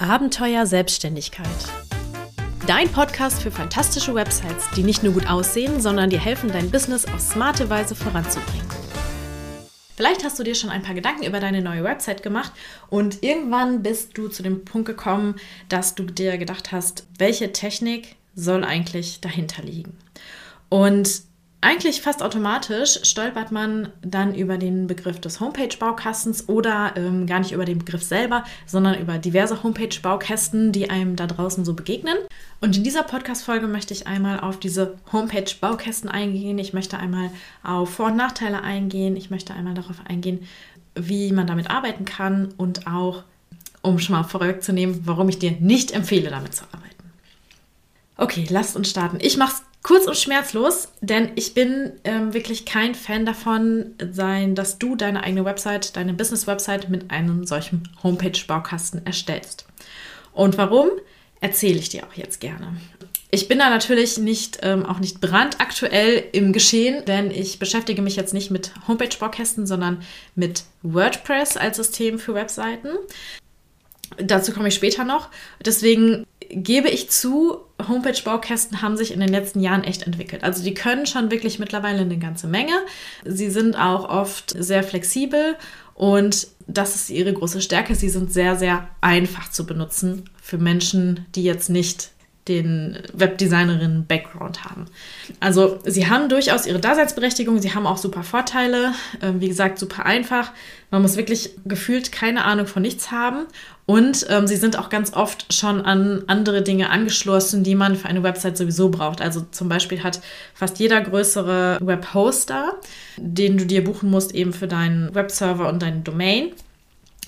Abenteuer Selbstständigkeit. Dein Podcast für fantastische Websites, die nicht nur gut aussehen, sondern dir helfen, dein Business auf smarte Weise voranzubringen. Vielleicht hast du dir schon ein paar Gedanken über deine neue Website gemacht und irgendwann bist du zu dem Punkt gekommen, dass du dir gedacht hast, welche Technik soll eigentlich dahinter liegen. Und eigentlich fast automatisch stolpert man dann über den Begriff des Homepage-Baukastens oder ähm, gar nicht über den Begriff selber, sondern über diverse Homepage-Baukästen, die einem da draußen so begegnen. Und in dieser Podcast-Folge möchte ich einmal auf diese Homepage-Baukästen eingehen. Ich möchte einmal auf Vor- und Nachteile eingehen. Ich möchte einmal darauf eingehen, wie man damit arbeiten kann und auch, um schon mal vorwegzunehmen, warum ich dir nicht empfehle, damit zu arbeiten. Okay, lasst uns starten. Ich mache es kurz und schmerzlos, denn ich bin ähm, wirklich kein Fan davon, sein, dass du deine eigene Website, deine Business-Website mit einem solchen Homepage-Baukasten erstellst. Und warum, erzähle ich dir auch jetzt gerne. Ich bin da natürlich nicht, ähm, auch nicht brandaktuell im Geschehen, denn ich beschäftige mich jetzt nicht mit Homepage-Baukästen, sondern mit WordPress als System für Webseiten. Dazu komme ich später noch. Deswegen gebe ich zu, Homepage-Baukästen haben sich in den letzten Jahren echt entwickelt. Also die können schon wirklich mittlerweile eine ganze Menge. Sie sind auch oft sehr flexibel und das ist ihre große Stärke. Sie sind sehr, sehr einfach zu benutzen für Menschen, die jetzt nicht den Webdesignerinnen-Background haben. Also sie haben durchaus ihre Daseinsberechtigung, sie haben auch super Vorteile, ähm, wie gesagt, super einfach. Man muss wirklich gefühlt keine Ahnung von nichts haben und ähm, sie sind auch ganz oft schon an andere Dinge angeschlossen, die man für eine Website sowieso braucht. Also zum Beispiel hat fast jeder größere Webhoster, den du dir buchen musst, eben für deinen Webserver und deine Domain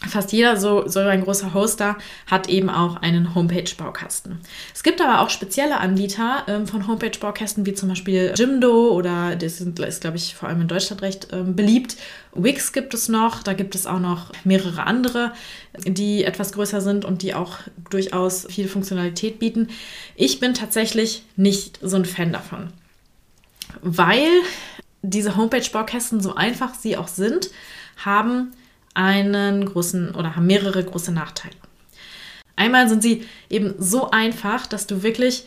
Fast jeder so, so ein großer Hoster hat eben auch einen Homepage-Baukasten. Es gibt aber auch spezielle Anbieter ähm, von Homepage-Baukästen, wie zum Beispiel Jimdo oder das ist, glaube ich, vor allem in Deutschland recht ähm, beliebt. Wix gibt es noch, da gibt es auch noch mehrere andere, die etwas größer sind und die auch durchaus viel Funktionalität bieten. Ich bin tatsächlich nicht so ein Fan davon, weil diese Homepage-Baukästen, so einfach sie auch sind, haben einen großen oder haben mehrere große Nachteile. Einmal sind sie eben so einfach, dass du wirklich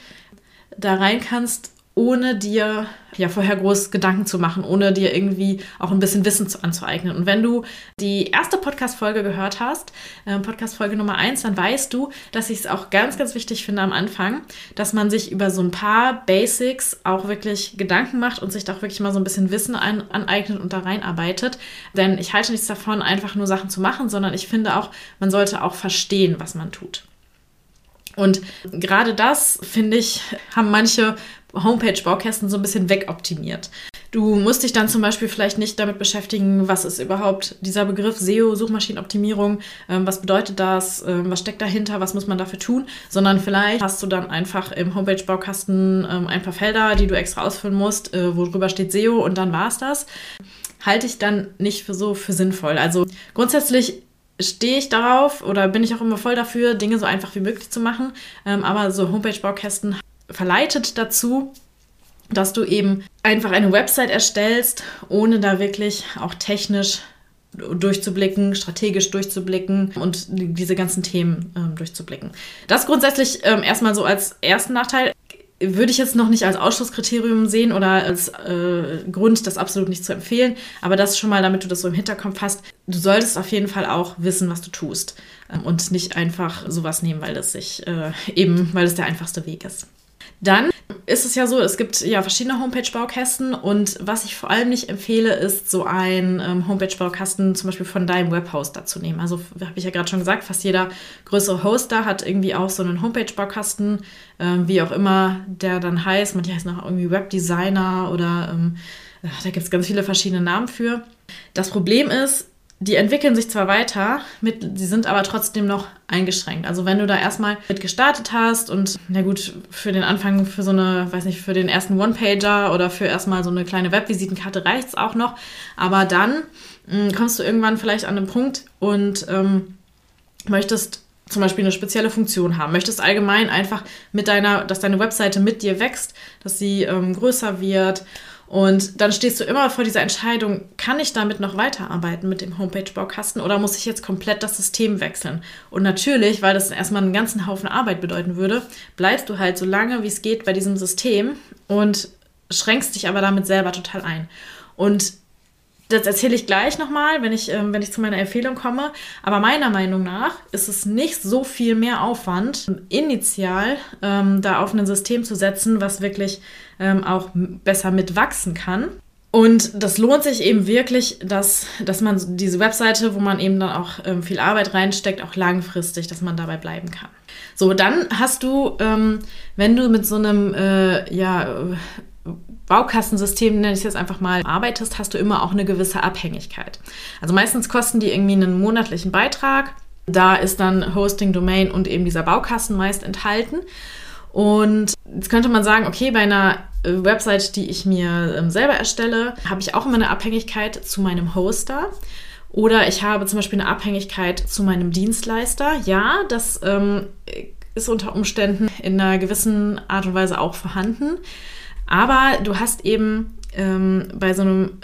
da rein kannst ohne dir ja vorher groß Gedanken zu machen, ohne dir irgendwie auch ein bisschen Wissen zu, anzueignen. Und wenn du die erste Podcast-Folge gehört hast, äh, Podcast-Folge Nummer 1, dann weißt du, dass ich es auch ganz, ganz wichtig finde am Anfang, dass man sich über so ein paar Basics auch wirklich Gedanken macht und sich da auch wirklich mal so ein bisschen Wissen ein, aneignet und da reinarbeitet. Denn ich halte nichts davon, einfach nur Sachen zu machen, sondern ich finde auch, man sollte auch verstehen, was man tut. Und gerade das, finde ich, haben manche Homepage-Baukästen so ein bisschen wegoptimiert. Du musst dich dann zum Beispiel vielleicht nicht damit beschäftigen, was ist überhaupt dieser Begriff SEO, Suchmaschinenoptimierung, ähm, was bedeutet das, ähm, was steckt dahinter, was muss man dafür tun, sondern vielleicht hast du dann einfach im Homepage-Baukasten ähm, ein paar Felder, die du extra ausfüllen musst, äh, wo steht SEO und dann war es das. Halte ich dann nicht für so für sinnvoll. Also grundsätzlich stehe ich darauf oder bin ich auch immer voll dafür, Dinge so einfach wie möglich zu machen. Ähm, aber so Homepage-Baukästen verleitet dazu, dass du eben einfach eine Website erstellst, ohne da wirklich auch technisch durchzublicken, strategisch durchzublicken und diese ganzen Themen ähm, durchzublicken. Das grundsätzlich ähm, erstmal so als ersten Nachteil würde ich jetzt noch nicht als Ausschlusskriterium sehen oder als äh, Grund, das absolut nicht zu empfehlen. Aber das schon mal, damit du das so im Hinterkopf hast. Du solltest auf jeden Fall auch wissen, was du tust ähm, und nicht einfach sowas nehmen, weil das sich äh, eben, weil es der einfachste Weg ist. Dann ist es ja so, es gibt ja verschiedene Homepage-Baukästen und was ich vor allem nicht empfehle, ist so ein ähm, Homepage-Baukasten zum Beispiel von deinem Webhoster zu nehmen. Also habe ich ja gerade schon gesagt, fast jeder größere Hoster hat irgendwie auch so einen Homepage-Baukasten, ähm, wie auch immer der dann heißt. Manche heißen auch irgendwie Webdesigner oder ähm, da gibt es ganz viele verschiedene Namen für. Das Problem ist, die entwickeln sich zwar weiter, mit, sie sind aber trotzdem noch eingeschränkt. Also wenn du da erstmal mit gestartet hast und na gut, für den Anfang, für so eine, weiß nicht, für den ersten One-Pager oder für erstmal so eine kleine Webvisitenkarte reicht es auch noch. Aber dann mh, hm, kommst du irgendwann vielleicht an einen Punkt und ähm, möchtest zum Beispiel eine spezielle Funktion haben, möchtest allgemein einfach mit deiner, dass deine Webseite mit dir wächst, dass sie ähm, größer wird Und dann stehst du immer vor dieser Entscheidung, kann ich damit noch weiterarbeiten mit dem Homepage-Baukasten oder muss ich jetzt komplett das System wechseln? Und natürlich, weil das erstmal einen ganzen Haufen Arbeit bedeuten würde, bleibst du halt so lange, wie es geht bei diesem System und schränkst dich aber damit selber total ein. Und das erzähle ich gleich nochmal, wenn ich, ähm, wenn ich zu meiner Empfehlung komme. Aber meiner Meinung nach ist es nicht so viel mehr Aufwand, initial ähm, da auf ein System zu setzen, was wirklich ähm, auch besser mitwachsen kann. Und das lohnt sich eben wirklich, dass, dass man diese Webseite, wo man eben dann auch ähm, viel Arbeit reinsteckt, auch langfristig, dass man dabei bleiben kann. So, dann hast du, ähm, wenn du mit so einem äh, ja, Baukastensystem, nenne ich es jetzt einfach mal, arbeitest, hast du immer auch eine gewisse Abhängigkeit. Also meistens kosten die irgendwie einen monatlichen Beitrag. Da ist dann Hosting, Domain und eben dieser Baukasten meist enthalten. Und jetzt könnte man sagen, okay, bei einer äh, Website, die ich mir ähm, selber erstelle, habe ich auch immer eine Abhängigkeit zu meinem Hoster. Oder ich habe zum Beispiel eine Abhängigkeit zu meinem Dienstleister. Ja, das ähm, ist unter Umständen in einer gewissen Art und Weise auch vorhanden. Aber du hast eben ähm, bei so einem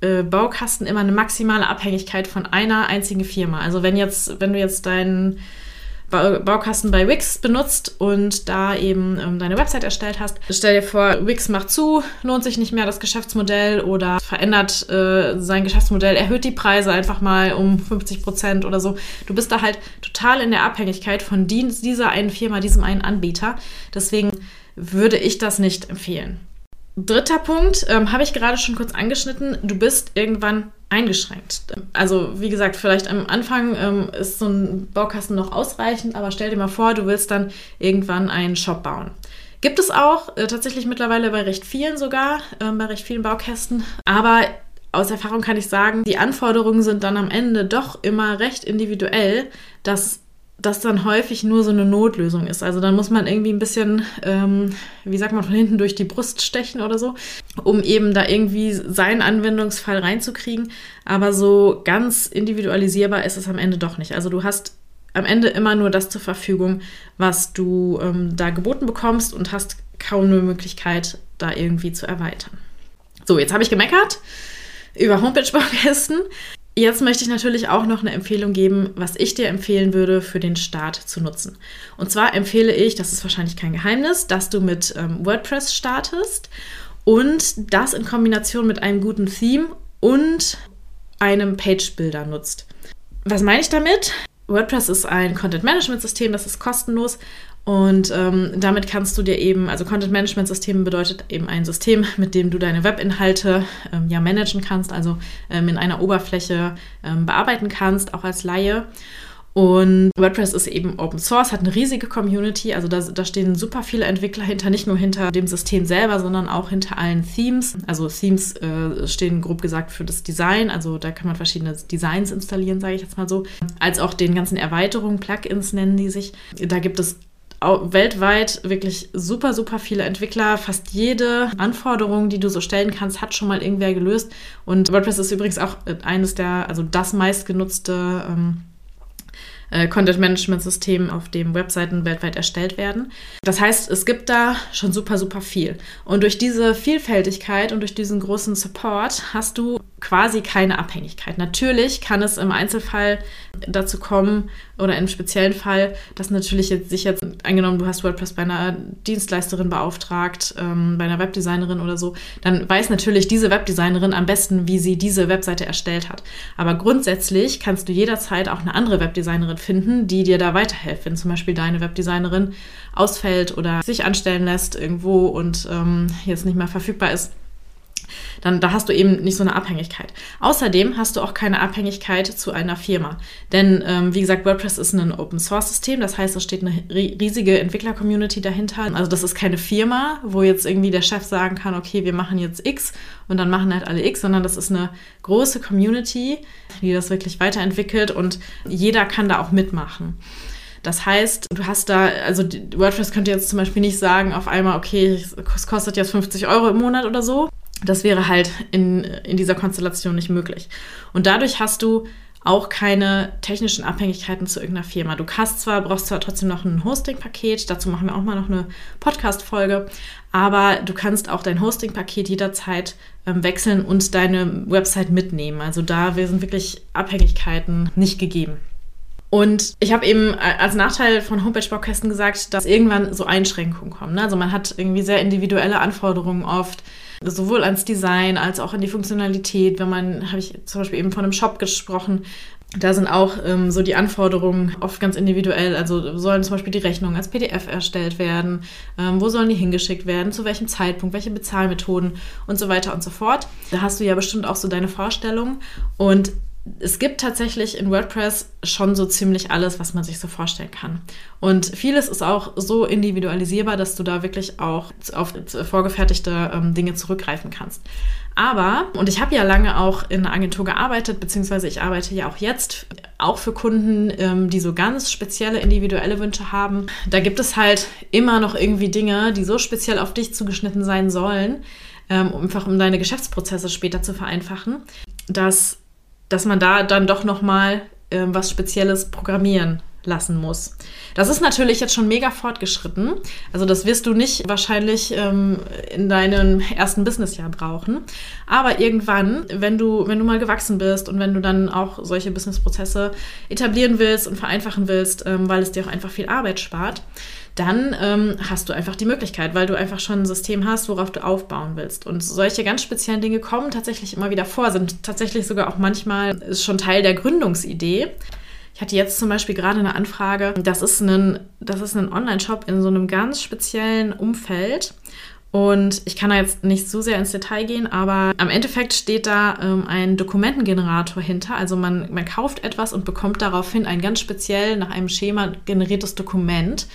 äh, Baukasten immer eine maximale Abhängigkeit von einer einzigen Firma. Also wenn jetzt, wenn du jetzt deinen Baukasten bei Wix benutzt und da eben ähm, deine Website erstellt hast. Stell dir vor, Wix macht zu, lohnt sich nicht mehr das Geschäftsmodell oder verändert äh, sein Geschäftsmodell, erhöht die Preise einfach mal um 50 Prozent oder so. Du bist da halt total in der Abhängigkeit von dieser einen Firma, diesem einen Anbieter. Deswegen würde ich das nicht empfehlen. Dritter Punkt, ähm, habe ich gerade schon kurz angeschnitten, du bist irgendwann eingeschränkt. Also wie gesagt, vielleicht am Anfang ähm, ist so ein Baukasten noch ausreichend, aber stell dir mal vor, du willst dann irgendwann einen Shop bauen. Gibt es auch äh, tatsächlich mittlerweile bei recht vielen sogar, äh, bei recht vielen Baukästen. Aber aus Erfahrung kann ich sagen, die Anforderungen sind dann am Ende doch immer recht individuell, dass das dann häufig nur so eine Notlösung ist. Also dann muss man irgendwie ein bisschen, ähm, wie sagt man, von hinten durch die Brust stechen oder so, um eben da irgendwie seinen Anwendungsfall reinzukriegen. Aber so ganz individualisierbar ist es am Ende doch nicht. Also du hast am Ende immer nur das zur Verfügung, was du ähm, da geboten bekommst und hast kaum eine Möglichkeit, da irgendwie zu erweitern. So, jetzt habe ich gemeckert über Homepage-Baukästen. Jetzt möchte ich natürlich auch noch eine Empfehlung geben, was ich dir empfehlen würde, für den Start zu nutzen. Und zwar empfehle ich, das ist wahrscheinlich kein Geheimnis, dass du mit ähm, WordPress startest und das in Kombination mit einem guten Theme und einem Page-Builder nutzt. Was meine ich damit? WordPress ist ein Content-Management-System, das ist kostenlos und ähm, damit kannst du dir eben, also Content Management System bedeutet eben ein System, mit dem du deine Webinhalte ähm, ja managen kannst, also ähm, in einer Oberfläche ähm, bearbeiten kannst, auch als Laie. Und WordPress ist eben Open Source, hat eine riesige Community, also da, da stehen super viele Entwickler hinter, nicht nur hinter dem System selber, sondern auch hinter allen Themes. Also Themes äh, stehen grob gesagt für das Design, also da kann man verschiedene Designs installieren, sage ich jetzt mal so, als auch den ganzen Erweiterungen, Plugins nennen die sich. Da gibt es weltweit wirklich super, super viele Entwickler. Fast jede Anforderung, die du so stellen kannst, hat schon mal irgendwer gelöst. Und WordPress ist übrigens auch eines der, also das meistgenutzte ähm, äh, Content-Management-System, auf dem Webseiten weltweit erstellt werden. Das heißt, es gibt da schon super, super viel. Und durch diese Vielfältigkeit und durch diesen großen Support hast du quasi keine Abhängigkeit. Natürlich kann es im Einzelfall dazu kommen oder im speziellen Fall, dass natürlich jetzt sich jetzt angenommen, du hast WordPress bei einer Dienstleisterin beauftragt, ähm, bei einer Webdesignerin oder so, dann weiß natürlich diese Webdesignerin am besten, wie sie diese Webseite erstellt hat. Aber grundsätzlich kannst du jederzeit auch eine andere Webdesignerin finden, die dir da weiterhilft, wenn zum Beispiel deine Webdesignerin ausfällt oder sich anstellen lässt irgendwo und ähm, jetzt nicht mehr verfügbar ist dann da hast du eben nicht so eine Abhängigkeit. Außerdem hast du auch keine Abhängigkeit zu einer Firma. Denn ähm, wie gesagt, WordPress ist ein Open Source System, das heißt, es steht eine riesige Entwickler-Community dahinter. Also das ist keine Firma, wo jetzt irgendwie der Chef sagen kann, okay, wir machen jetzt X und dann machen halt alle X, sondern das ist eine große Community, die das wirklich weiterentwickelt und jeder kann da auch mitmachen. Das heißt, du hast da, also WordPress könnte jetzt zum Beispiel nicht sagen auf einmal, okay, es kostet jetzt 50 Euro im Monat oder so, das wäre halt in, in dieser Konstellation nicht möglich. Und dadurch hast du auch keine technischen Abhängigkeiten zu irgendeiner Firma. Du hast zwar, brauchst zwar trotzdem noch ein Hosting-Paket, dazu machen wir auch mal noch eine Podcast-Folge, aber du kannst auch dein Hosting-Paket jederzeit ähm, wechseln und deine Website mitnehmen. Also da sind wirklich Abhängigkeiten nicht gegeben. Und ich habe eben äh, als Nachteil von Homepage-Baukästen gesagt, dass irgendwann so Einschränkungen kommen. Ne? Also man hat irgendwie sehr individuelle Anforderungen oft, sowohl ans Design als auch an die Funktionalität. Wenn man, habe ich zum Beispiel eben von einem Shop gesprochen, da sind auch ähm, so die Anforderungen oft ganz individuell. Also sollen zum Beispiel die Rechnungen als PDF erstellt werden, ähm, wo sollen die hingeschickt werden, zu welchem Zeitpunkt, welche Bezahlmethoden und so weiter und so fort. Da hast du ja bestimmt auch so deine Vorstellungen. Und es gibt tatsächlich in WordPress schon so ziemlich alles, was man sich so vorstellen kann. Und vieles ist auch so individualisierbar, dass du da wirklich auch auf vorgefertigte ähm, Dinge zurückgreifen kannst. Aber, und ich habe ja lange auch in einer Agentur gearbeitet, beziehungsweise ich arbeite ja auch jetzt auch für Kunden, ähm, die so ganz spezielle individuelle Wünsche haben. Da gibt es halt immer noch irgendwie Dinge, die so speziell auf dich zugeschnitten sein sollen, ähm, einfach um deine Geschäftsprozesse später zu vereinfachen, dass dass man da dann doch noch mal äh, was Spezielles programmieren lassen muss. Das ist natürlich jetzt schon mega fortgeschritten. Also das wirst du nicht wahrscheinlich ähm, in deinem ersten Businessjahr brauchen. Aber irgendwann, wenn du, wenn du mal gewachsen bist und wenn du dann auch solche Businessprozesse etablieren willst und vereinfachen willst, ähm, weil es dir auch einfach viel Arbeit spart, dann ähm, hast du einfach die Möglichkeit, weil du einfach schon ein System hast, worauf du aufbauen willst. Und solche ganz speziellen Dinge kommen tatsächlich immer wieder vor, sind tatsächlich sogar auch manchmal ist schon Teil der Gründungsidee. Ich hatte jetzt zum Beispiel gerade eine Anfrage, das ist ein, ein Online-Shop in so einem ganz speziellen Umfeld. Und ich kann da jetzt nicht so sehr ins Detail gehen, aber am Endeffekt steht da ähm, ein Dokumentengenerator hinter. Also man, man kauft etwas und bekommt daraufhin ein ganz speziell nach einem Schema generiertes Dokument.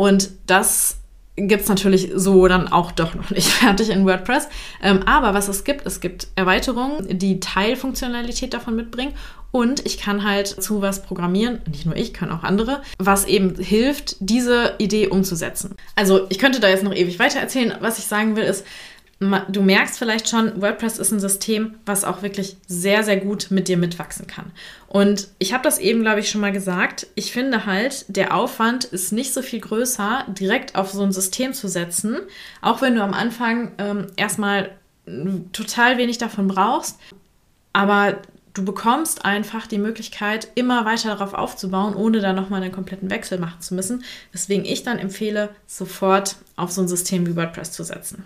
Und das gibt es natürlich so dann auch doch noch nicht fertig in WordPress. Ähm, aber was es gibt, es gibt Erweiterungen, die Teilfunktionalität davon mitbringen. Und ich kann halt zu was programmieren, nicht nur ich, können auch andere, was eben hilft, diese Idee umzusetzen. Also ich könnte da jetzt noch ewig weiter erzählen. Was ich sagen will, ist, du merkst vielleicht schon, WordPress ist ein System, was auch wirklich sehr, sehr gut mit dir mitwachsen kann. Und ich habe das eben, glaube ich, schon mal gesagt. Ich finde halt, der Aufwand ist nicht so viel größer, direkt auf so ein System zu setzen, auch wenn du am Anfang ähm, erstmal total wenig davon brauchst. Aber du bekommst einfach die Möglichkeit, immer weiter darauf aufzubauen, ohne da nochmal einen kompletten Wechsel machen zu müssen. Weswegen ich dann empfehle, sofort auf so ein System wie WordPress zu setzen.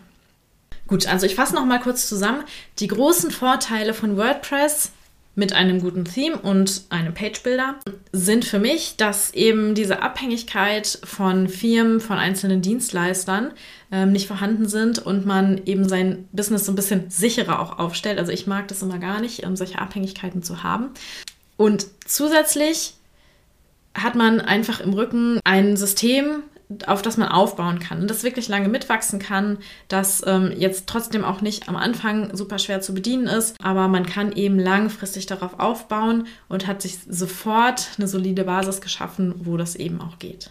Gut, also ich fasse noch mal kurz zusammen. Die großen Vorteile von WordPress mit einem guten Theme und einem Page Builder sind für mich, dass eben diese Abhängigkeit von Firmen, von einzelnen Dienstleistern ähm, nicht vorhanden sind und man eben sein Business so ein bisschen sicherer auch aufstellt. Also ich mag das immer gar nicht, um solche Abhängigkeiten zu haben. Und zusätzlich hat man einfach im Rücken ein System, auf das man aufbauen kann und das wirklich lange mitwachsen kann, das ähm, jetzt trotzdem auch nicht am Anfang super schwer zu bedienen ist, aber man kann eben langfristig darauf aufbauen und hat sich sofort eine solide Basis geschaffen, wo das eben auch geht.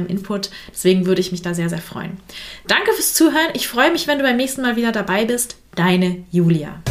deinem Input. Deswegen würde ich mich da sehr, sehr freuen. Danke fürs Zuhören. Ich freue mich, wenn du beim nächsten Mal wieder dabei bist. Deine Julia.